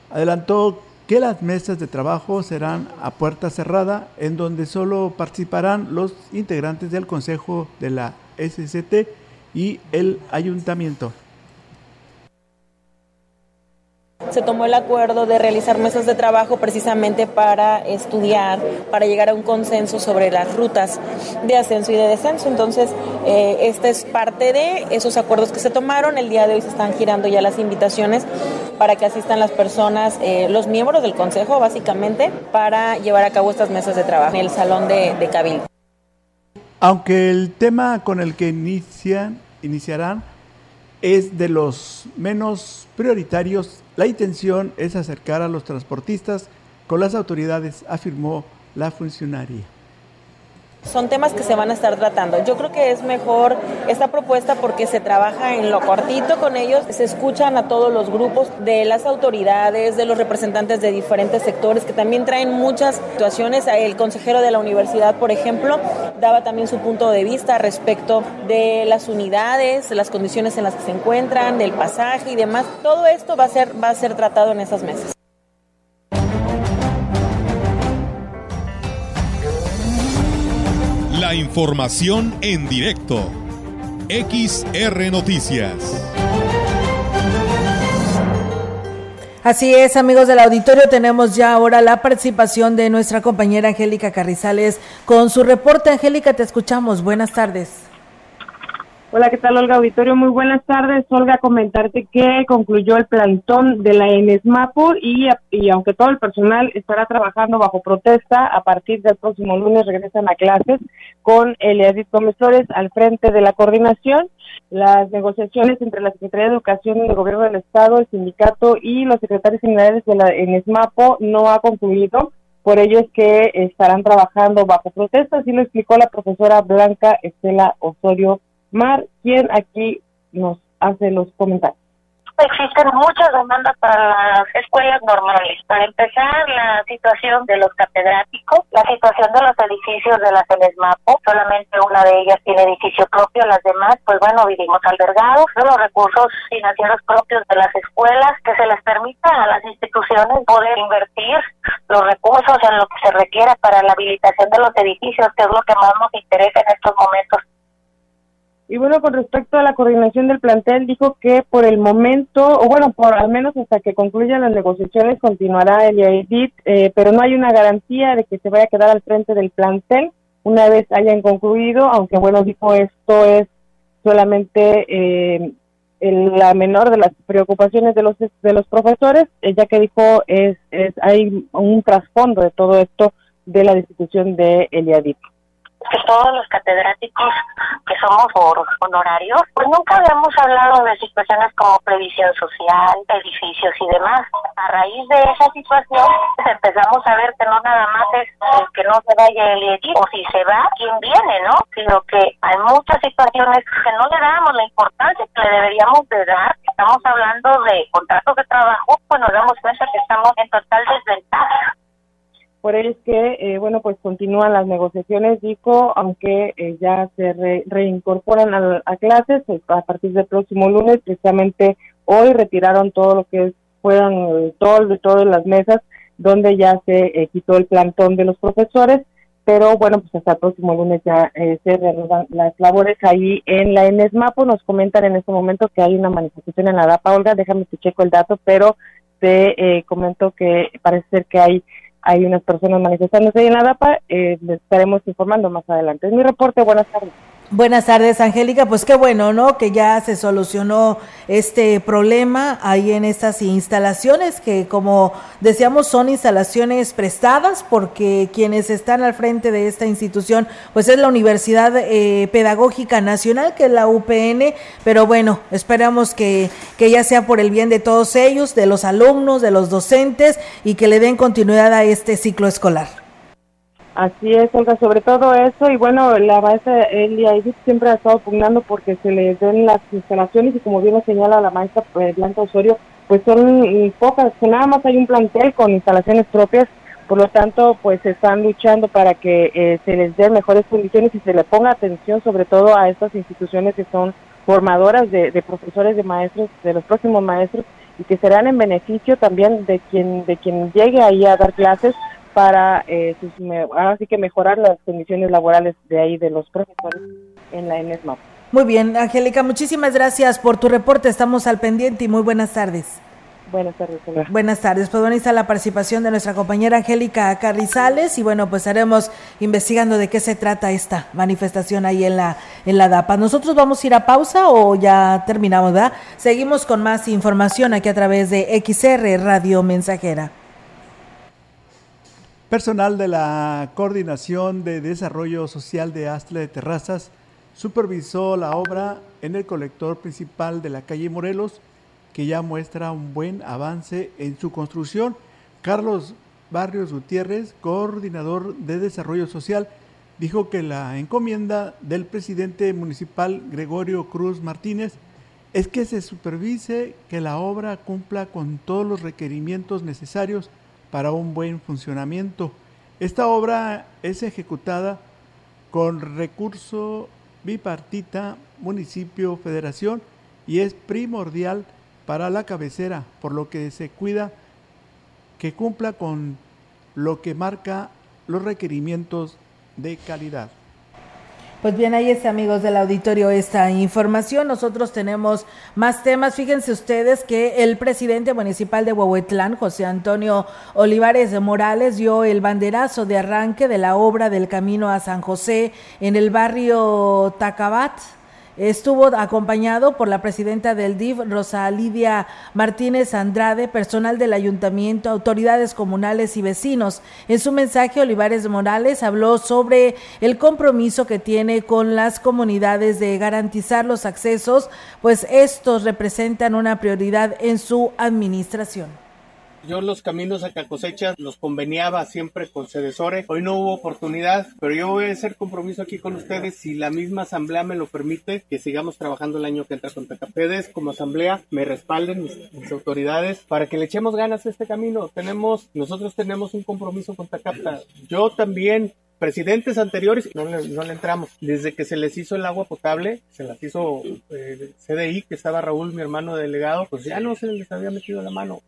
Adelantó que las mesas de trabajo serán a puerta cerrada, en donde solo participarán los integrantes del Consejo de la SCT y el Ayuntamiento se tomó el acuerdo de realizar mesas de trabajo precisamente para estudiar, para llegar a un consenso sobre las rutas de ascenso y de descenso. Entonces, eh, esta es parte de esos acuerdos que se tomaron. El día de hoy se están girando ya las invitaciones para que asistan las personas, eh, los miembros del Consejo, básicamente, para llevar a cabo estas mesas de trabajo en el Salón de, de Cabildo. Aunque el tema con el que inician, iniciarán es de los menos prioritarios la intención es acercar a los transportistas con las autoridades, afirmó la funcionaria. Son temas que se van a estar tratando. Yo creo que es mejor esta propuesta porque se trabaja en lo cortito con ellos, se escuchan a todos los grupos de las autoridades, de los representantes de diferentes sectores que también traen muchas situaciones. El consejero de la universidad, por ejemplo, daba también su punto de vista respecto de las unidades, las condiciones en las que se encuentran, del pasaje y demás. Todo esto va a ser, va a ser tratado en esas mesas. La información en directo. XR Noticias. Así es, amigos del auditorio, tenemos ya ahora la participación de nuestra compañera Angélica Carrizales con su reporte. Angélica, te escuchamos. Buenas tardes. Hola, ¿qué tal, Olga Auditorio? Muy buenas tardes. Olga, comentarte que concluyó el plantón de la ENESMAPO y, y aunque todo el personal estará trabajando bajo protesta, a partir del próximo lunes regresan a clases con Eliadit Gómez Flores al frente de la coordinación. Las negociaciones entre la Secretaría de Educación y el Gobierno del Estado, el sindicato y los secretarios generales de la ENESMAPO no ha concluido. Por ello es que estarán trabajando bajo protesta, así lo explicó la profesora Blanca Estela Osorio Mar, quien aquí nos hace los comentarios existen muchas demandas para las escuelas normales. Para empezar, la situación de los catedráticos, la situación de los edificios de la CENESMAPO, solamente una de ellas tiene edificio propio, las demás, pues bueno, vivimos albergados, los recursos financieros propios de las escuelas, que se les permita a las instituciones poder invertir los recursos en lo que se requiera para la habilitación de los edificios, que es lo que más nos interesa en estos momentos y bueno, con respecto a la coordinación del plantel, dijo que por el momento, o bueno, por al menos hasta que concluyan las negociaciones, continuará el IAIDIT, eh, pero no hay una garantía de que se vaya a quedar al frente del plantel una vez hayan concluido, aunque bueno, dijo esto es solamente eh, la menor de las preocupaciones de los de los profesores, eh, ya que dijo es, es hay un trasfondo de todo esto de la destitución de IAIDIT que todos los catedráticos que somos honorarios, pues nunca habíamos hablado de situaciones como previsión social, edificios y demás. A raíz de esa situación, pues empezamos a ver que no nada más es que no se vaya el equipo, o si se va, quién viene, ¿no? Sino que hay muchas situaciones que no le damos la importancia que le deberíamos de dar. Estamos hablando de contratos de trabajo, pues nos damos cuenta que estamos en total desventaja por ello es que, eh, bueno, pues continúan las negociaciones, dijo, aunque eh, ya se reincorporan a, clases pues, a partir del próximo lunes, precisamente hoy retiraron todo lo que fueron eh, todo, de todas las mesas donde ya se quitó el plantón de los profesores, pero bueno, pues hasta el próximo lunes ya se reanudan las labores ahí en la ENESMAPO. Nos comentan en este momento que hay una manifestación en la DAPA, Olga, déjame que checo el dato, pero te comento que parece ser que hay hay unas personas manifestándose en la DAPA, eh, les estaremos informando más adelante. Es mi reporte, buenas tardes. Buenas tardes, Angélica. Pues qué bueno, ¿no? Que ya se solucionó este problema ahí en estas instalaciones, que como decíamos son instalaciones prestadas, porque quienes están al frente de esta institución, pues es la Universidad eh, Pedagógica Nacional, que es la UPN, pero bueno, esperamos que, que ya sea por el bien de todos ellos, de los alumnos, de los docentes, y que le den continuidad a este ciclo escolar. Así es, Olga, sobre todo eso, y bueno, la base, el IAIDIT siempre ha estado pugnando porque se les den las instalaciones y como bien lo señala la maestra pues, Blanca Osorio, pues son pocas, que nada más hay un plantel con instalaciones propias, por lo tanto, pues están luchando para que eh, se les den mejores condiciones y se le ponga atención sobre todo a estas instituciones que son formadoras de, de profesores, de maestros, de los próximos maestros y que serán en beneficio también de quien de quien llegue ahí a dar clases para eh, así que mejorar las condiciones laborales de ahí de los profesores en la ENESMAP. Muy bien, Angélica, muchísimas gracias por tu reporte. Estamos al pendiente y muy buenas tardes. Buenas tardes. Buenas tardes. Pues bueno, está la participación de nuestra compañera Angélica Carrizales y bueno, pues estaremos investigando de qué se trata esta manifestación ahí en la en la DAPA. Nosotros vamos a ir a pausa o ya terminamos, ¿verdad? Seguimos con más información aquí a través de XR Radio Mensajera. Personal de la Coordinación de Desarrollo Social de Astle de Terrazas supervisó la obra en el colector principal de la calle Morelos, que ya muestra un buen avance en su construcción. Carlos Barrios Gutiérrez, coordinador de Desarrollo Social, dijo que la encomienda del presidente municipal Gregorio Cruz Martínez es que se supervise que la obra cumpla con todos los requerimientos necesarios para un buen funcionamiento. Esta obra es ejecutada con recurso bipartita municipio-federación y es primordial para la cabecera, por lo que se cuida que cumpla con lo que marca los requerimientos de calidad. Pues bien, ahí está, amigos del auditorio, esta información. Nosotros tenemos más temas. Fíjense ustedes que el presidente municipal de Huehuetlán, José Antonio Olivares de Morales, dio el banderazo de arranque de la obra del camino a San José en el barrio Tacabat Estuvo acompañado por la presidenta del DIF, Rosa Lidia Martínez Andrade, personal del ayuntamiento, autoridades comunales y vecinos. En su mensaje, Olivares Morales habló sobre el compromiso que tiene con las comunidades de garantizar los accesos, pues estos representan una prioridad en su administración Yo los caminos a cosechas los conveniaba siempre con Cedesore. Hoy no hubo oportunidad, pero yo voy a hacer compromiso aquí con ustedes si la misma asamblea me lo permite, que sigamos trabajando el año que entra con Tacapedes como asamblea, me respalden mis, autoridades para que le echemos ganas a este camino. Tenemos, nosotros tenemos un compromiso con Tacapta. Yo también presidentes anteriores no le, no le, entramos. Desde que se les hizo el agua potable, se las hizo eh, CDI, que estaba Raúl, mi hermano delegado, pues ya no se les había metido la mano.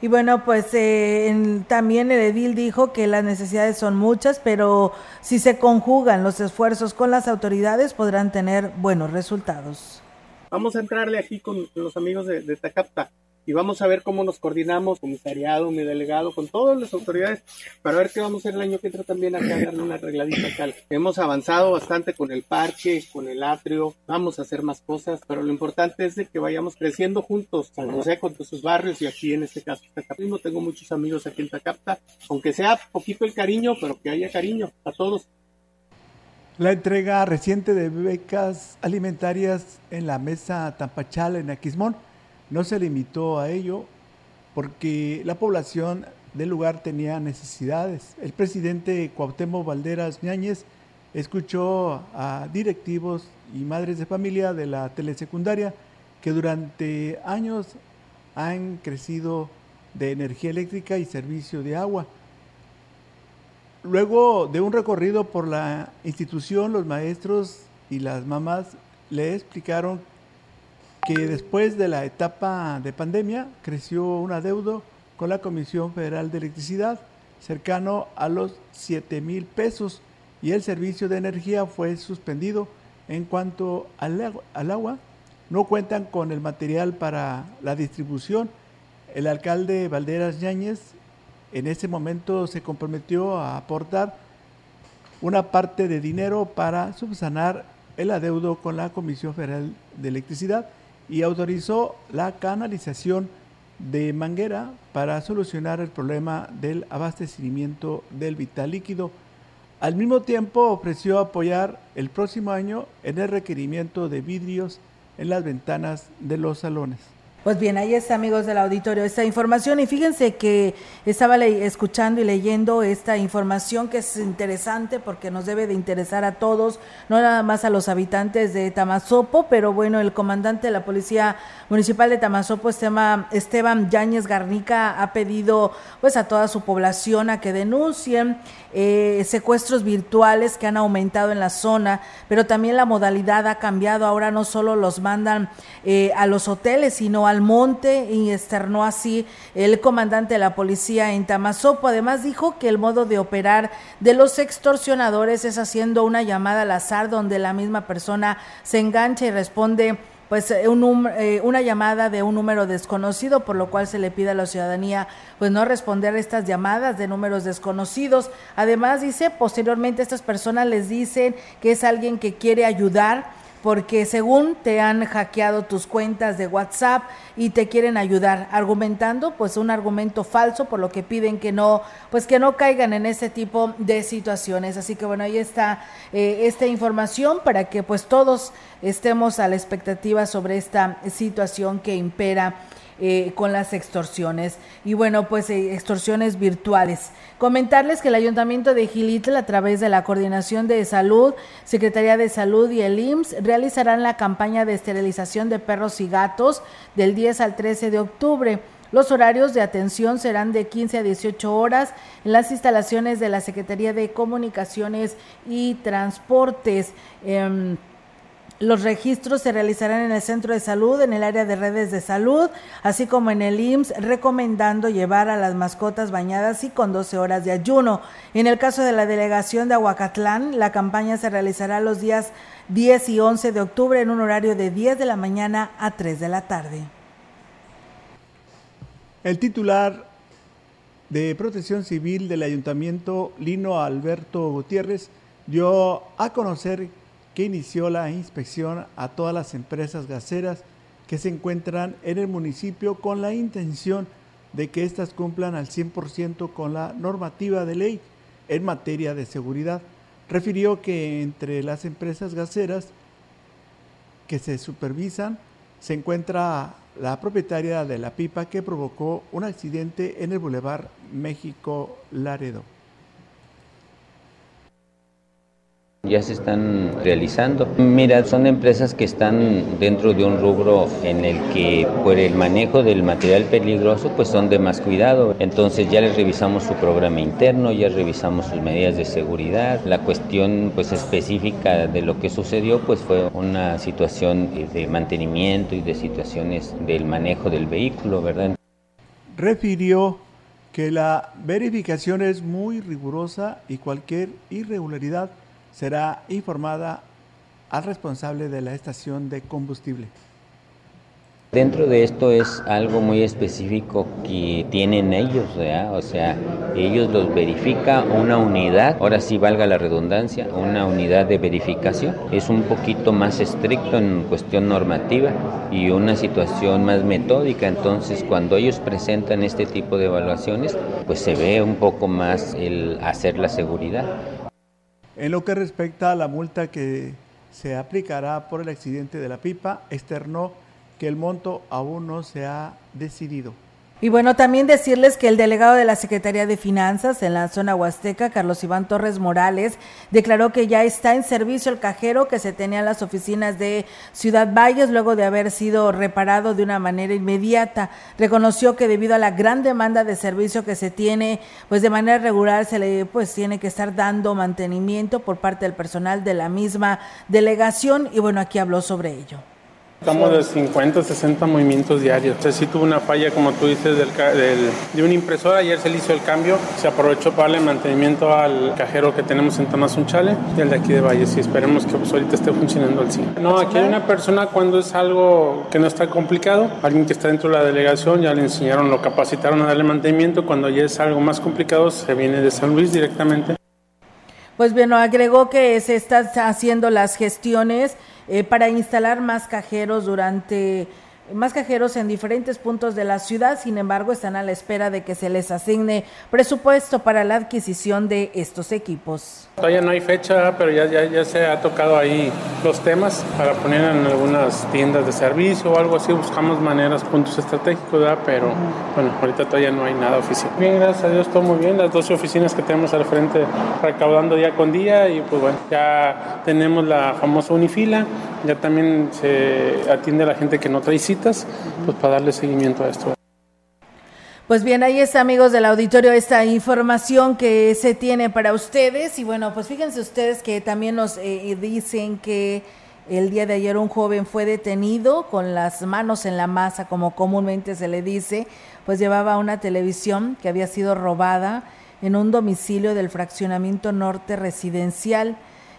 Y bueno, pues eh, también el edil dijo que las necesidades son muchas, pero si se conjugan los esfuerzos con las autoridades podrán tener buenos resultados. Vamos a entrarle aquí con los amigos de, de y vamos a ver cómo nos coordinamos, comisariado, mi delegado, con todas las autoridades, para ver qué vamos a hacer el año que entra también acá, darle una arregladita acá. Hemos avanzado bastante con el parque, con el atrio, vamos a hacer más cosas, pero lo importante es de que vayamos creciendo juntos, San José con todos sus barrios y aquí en este caso Tacapismo, tengo muchos amigos aquí en Tacapta, aunque sea poquito el cariño, pero que haya cariño a todos. La entrega reciente de becas alimentarias en la mesa Tampachal en Aquismón no se limitó a ello porque la población del lugar tenía necesidades. El presidente Cuauhtémoc Valderas Ñáñez escuchó a directivos y madres de familia de la telesecundaria que durante años han crecido de energía eléctrica y servicio de agua. Luego de un recorrido por la institución, los maestros y las mamás le explicaron que después de la etapa de pandemia creció un adeudo con la Comisión Federal de Electricidad cercano a los 7 mil pesos y el servicio de energía fue suspendido. En cuanto al agua, al agua, no cuentan con el material para la distribución. El alcalde Valderas Yáñez en ese momento se comprometió a aportar una parte de dinero para subsanar el adeudo con la Comisión Federal de Electricidad y autorizó la canalización de manguera para solucionar el problema del abastecimiento del vital líquido. Al mismo tiempo ofreció apoyar el próximo año en el requerimiento de vidrios en las ventanas de los salones. Pues bien, ahí está, amigos del auditorio, esta información. Y fíjense que estaba escuchando y leyendo esta información que es interesante porque nos debe de interesar a todos, no nada más a los habitantes de Tamazopo, pero bueno, el comandante de la Policía Municipal de Tamazopo, Esteban Yáñez Garnica, ha pedido pues a toda su población a que denuncien eh, secuestros virtuales que han aumentado en la zona, pero también la modalidad ha cambiado. Ahora no solo los mandan eh, a los hoteles, sino al monte y externó así el comandante de la policía en Tamazopo. Además dijo que el modo de operar de los extorsionadores es haciendo una llamada al azar donde la misma persona se engancha y responde pues eh, un, eh, una llamada de un número desconocido, por lo cual se le pide a la ciudadanía pues no responder a estas llamadas de números desconocidos. Además dice, posteriormente estas personas les dicen que es alguien que quiere ayudar porque según te han hackeado tus cuentas de WhatsApp y te quieren ayudar argumentando pues un argumento falso por lo que piden que no pues que no caigan en ese tipo de situaciones. Así que bueno ahí está eh, esta información para que pues todos estemos a la expectativa sobre esta situación que impera eh, con las extorsiones. Y bueno, pues eh, extorsiones virtuales. Comentarles que el Ayuntamiento de Gilitl, a través de la Coordinación de Salud, Secretaría de Salud y el IMSS, realizarán la campaña de esterilización de perros y gatos del 10 al 13 de octubre. Los horarios de atención serán de 15 a 18 horas en las instalaciones de la Secretaría de Comunicaciones y Transportes. Em, los registros se realizarán en el centro de salud, en el área de redes de salud, así como en el IMSS, recomendando llevar a las mascotas bañadas y con 12 horas de ayuno. En el caso de la delegación de Aguacatlán, la campaña se realizará los días 10 y 11 de octubre en un horario de 10 de la mañana a 3 de la tarde. El titular de Protección Civil del Ayuntamiento, Lino Alberto Gutiérrez, dio a conocer que inició la inspección a todas las empresas gaseras que se encuentran en el municipio con la intención de que éstas cumplan al 100% con la normativa de ley en materia de seguridad. Refirió que entre las empresas gaseras que se supervisan se encuentra la propietaria de la pipa que provocó un accidente en el Boulevard México Laredo. Ya se están realizando. Mira, son empresas que están dentro de un rubro en el que por el manejo del material peligroso pues son de más cuidado. Entonces ya les revisamos su programa interno, ya revisamos sus medidas de seguridad. La cuestión pues específica de lo que sucedió pues fue una situación de mantenimiento y de situaciones del manejo del vehículo, ¿verdad? Refirió que la verificación es muy rigurosa y cualquier irregularidad será informada al responsable de la estación de combustible. Dentro de esto es algo muy específico que tienen ellos, o sea, ellos los verifica una unidad, ahora sí valga la redundancia, una unidad de verificación. Es un poquito más estricto en cuestión normativa y una situación más metódica, entonces cuando ellos presentan este tipo de evaluaciones, pues se ve un poco más el hacer la seguridad. En lo que respecta a la multa que se aplicará por el accidente de la pipa, externó que el monto aún no se ha decidido. Y bueno, también decirles que el delegado de la Secretaría de Finanzas en la zona huasteca, Carlos Iván Torres Morales, declaró que ya está en servicio el cajero que se tenía en las oficinas de Ciudad Valles luego de haber sido reparado de una manera inmediata. Reconoció que debido a la gran demanda de servicio que se tiene, pues de manera regular se le pues tiene que estar dando mantenimiento por parte del personal de la misma delegación y bueno, aquí habló sobre ello. Estamos de 50 60 movimientos diarios. O sí tuvo una falla, como tú dices, del, de una impresora. Ayer se le hizo el cambio. Se aprovechó para darle mantenimiento al cajero que tenemos en Tamazunchale y el de aquí de Valles. Y esperemos que pues, ahorita esté funcionando al 100. No, aquí hay una persona cuando es algo que no está complicado. Alguien que está dentro de la delegación ya le enseñaron, lo capacitaron a darle mantenimiento. Cuando ya es algo más complicado, se viene de San Luis directamente. Pues bueno, agregó que se están haciendo las gestiones eh, para instalar más cajeros durante más cajeros en diferentes puntos de la ciudad, sin embargo, están a la espera de que se les asigne presupuesto para la adquisición de estos equipos. Todavía no hay fecha, pero ya, ya, ya se ha tocado ahí los temas para poner en algunas tiendas de servicio o algo así. Buscamos maneras, puntos estratégicos, ¿verdad? pero bueno, ahorita todavía no hay nada oficial. Bien, gracias a Dios, todo muy bien. Las 12 oficinas que tenemos al frente recaudando día con día y pues bueno, ya tenemos la famosa Unifila, ya también se atiende a la gente que no trae pues para darle seguimiento a esto. Pues bien, ahí está, amigos del auditorio, esta información que se tiene para ustedes. Y bueno, pues fíjense ustedes que también nos eh, dicen que el día de ayer un joven fue detenido con las manos en la masa, como comúnmente se le dice, pues llevaba una televisión que había sido robada en un domicilio del fraccionamiento norte residencial.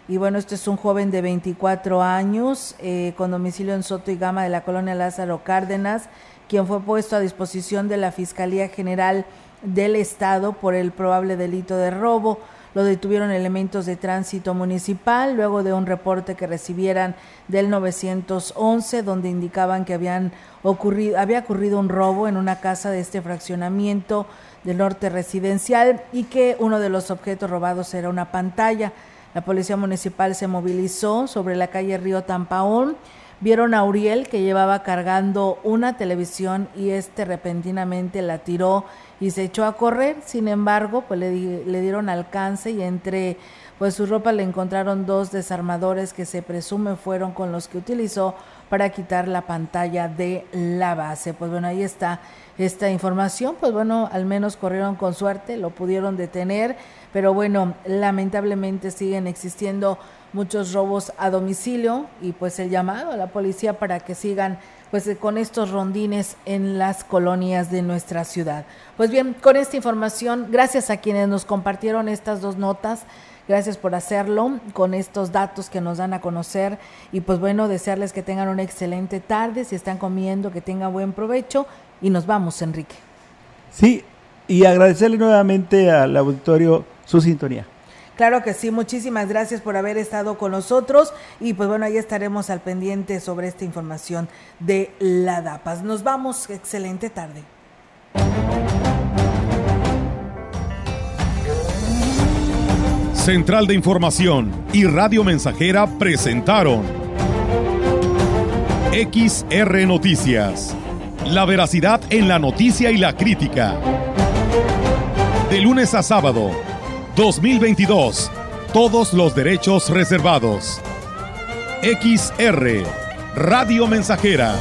Y bueno, este es un joven de 24 años, eh, con domicilio en Soto y Gama de la colonia Lázaro Cárdenas, quien fue puesto a disposición de la Fiscalía General del Estado por el probable delito de robo. Lo detuvieron elementos de tránsito municipal luego de un reporte que recibieran del 911 donde indicaban que habían ocurrido, había ocurrido un robo en una casa de este fraccionamiento del norte residencial y que uno de los objetos robados era una pantalla. La policía municipal se movilizó sobre la calle Río Tampaón. Vieron a Uriel que llevaba cargando una televisión y este repentinamente la tiró y se echó a correr. Sin embargo, pues le, le dieron alcance y entre pues su ropa le encontraron dos desarmadores que se presume fueron con los que utilizó para quitar la pantalla de la base. Pues bueno, ahí está esta información. Pues bueno, al menos corrieron con suerte, lo pudieron detener pero bueno, lamentablemente siguen existiendo muchos robos a domicilio y pues el llamado a la policía para que sigan pues con estos rondines en las colonias de nuestra ciudad. Pues bien, con esta información, gracias a quienes nos compartieron estas dos notas. Gracias por hacerlo con estos datos que nos dan a conocer y pues bueno, desearles que tengan una excelente tarde, si están comiendo, que tengan buen provecho y nos vamos, Enrique. Sí, y agradecerle nuevamente al auditorio su sintonía. Claro que sí, muchísimas gracias por haber estado con nosotros y pues bueno, ahí estaremos al pendiente sobre esta información de la DAPAS. Nos vamos, excelente tarde. Central de Información y Radio Mensajera presentaron XR Noticias. La veracidad en la noticia y la crítica. De lunes a sábado, 2022. Todos los derechos reservados. XR, Radio Mensajera